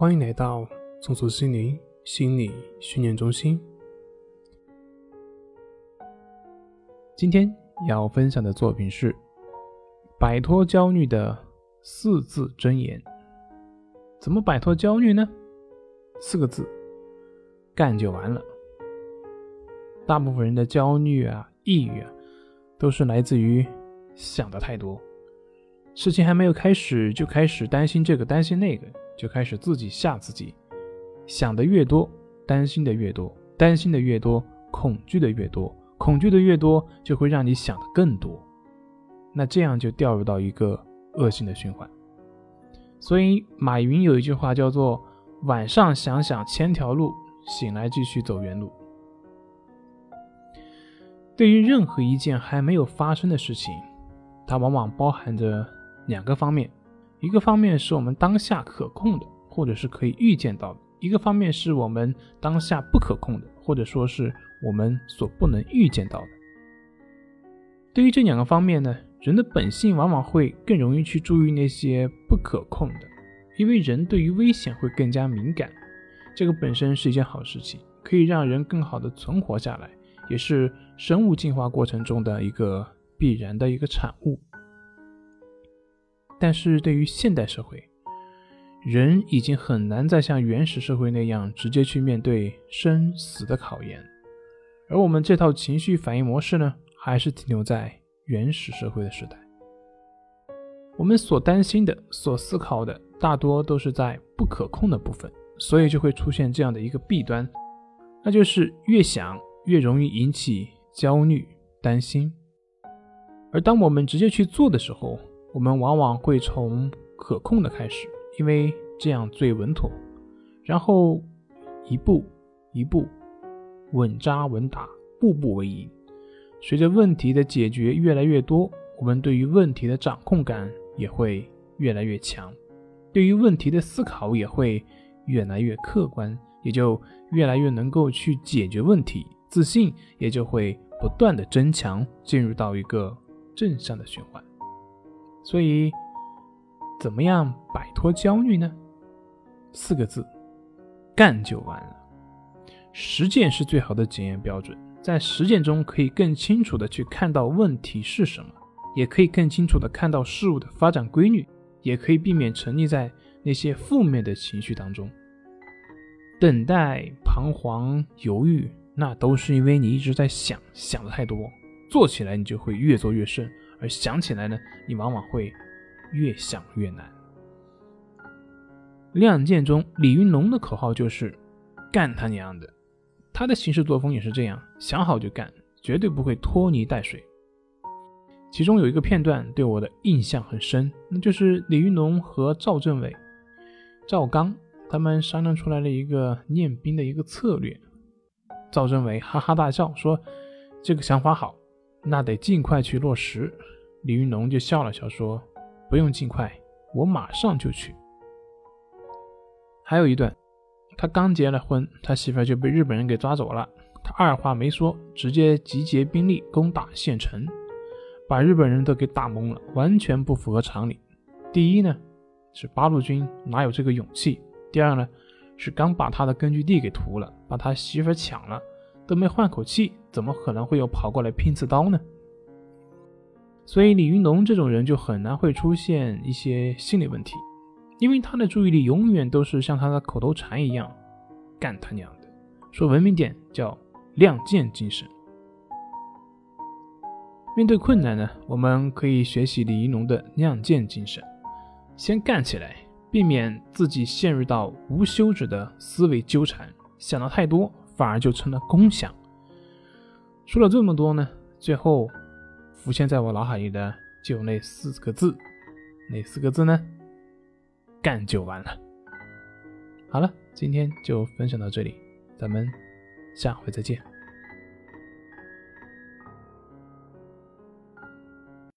欢迎来到松鼠心灵心理训练中心。今天要分享的作品是《摆脱焦虑的四字真言》。怎么摆脱焦虑呢？四个字：干就完了。大部分人的焦虑啊、抑郁啊，都是来自于想的太多。事情还没有开始，就开始担心这个担心那个，就开始自己吓自己。想的越多，担心的越多，担心的越多，恐惧的越多，恐惧的越多，就会让你想的更多。那这样就掉入到一个恶性的循环。所以马云有一句话叫做“晚上想想千条路，醒来继续走原路”。对于任何一件还没有发生的事情，它往往包含着。两个方面，一个方面是我们当下可控的，或者是可以预见到的；一个方面是我们当下不可控的，或者说是我们所不能预见到的。对于这两个方面呢，人的本性往往会更容易去注意那些不可控的，因为人对于危险会更加敏感。这个本身是一件好事情，可以让人更好的存活下来，也是生物进化过程中的一个必然的一个产物。但是对于现代社会，人已经很难再像原始社会那样直接去面对生死的考验，而我们这套情绪反应模式呢，还是停留在原始社会的时代。我们所担心的、所思考的，大多都是在不可控的部分，所以就会出现这样的一个弊端，那就是越想越容易引起焦虑、担心，而当我们直接去做的时候，我们往往会从可控的开始，因为这样最稳妥，然后一步一步稳扎稳打，步步为营。随着问题的解决越来越多，我们对于问题的掌控感也会越来越强，对于问题的思考也会越来越客观，也就越来越能够去解决问题，自信也就会不断的增强，进入到一个正向的循环。所以，怎么样摆脱焦虑呢？四个字，干就完了。实践是最好的检验标准，在实践中可以更清楚的去看到问题是什么，也可以更清楚的看到事物的发展规律，也可以避免沉溺在那些负面的情绪当中。等待、彷徨、犹豫，那都是因为你一直在想，想的太多，做起来你就会越做越顺。而想起来呢，你往往会越想越难。《亮剑》中李云龙的口号就是“干他娘的”，他的行事作风也是这样，想好就干，绝对不会拖泥带水。其中有一个片段对我的印象很深，那就是李云龙和赵政委、赵刚他们商量出来了一个练兵的一个策略。赵政委哈哈大笑说：“这个想法好。”那得尽快去落实。李云龙就笑了笑说：“不用尽快，我马上就去。”还有一段，他刚结了婚，他媳妇就被日本人给抓走了。他二话没说，直接集结兵力攻打县城，把日本人都给打懵了，完全不符合常理。第一呢，是八路军哪有这个勇气；第二呢，是刚把他的根据地给屠了，把他媳妇抢了。都没换口气，怎么可能会有跑过来拼刺刀呢？所以李云龙这种人就很难会出现一些心理问题，因为他的注意力永远都是像他的口头禅一样，干他娘的！说文明点叫亮剑精神。面对困难呢，我们可以学习李云龙的亮剑精神，先干起来，避免自己陷入到无休止的思维纠缠，想的太多。反而就成了共享。说了这么多呢，最后浮现在我脑海里的就那四个字，哪四个字呢？干就完了。好了，今天就分享到这里，咱们下回再见。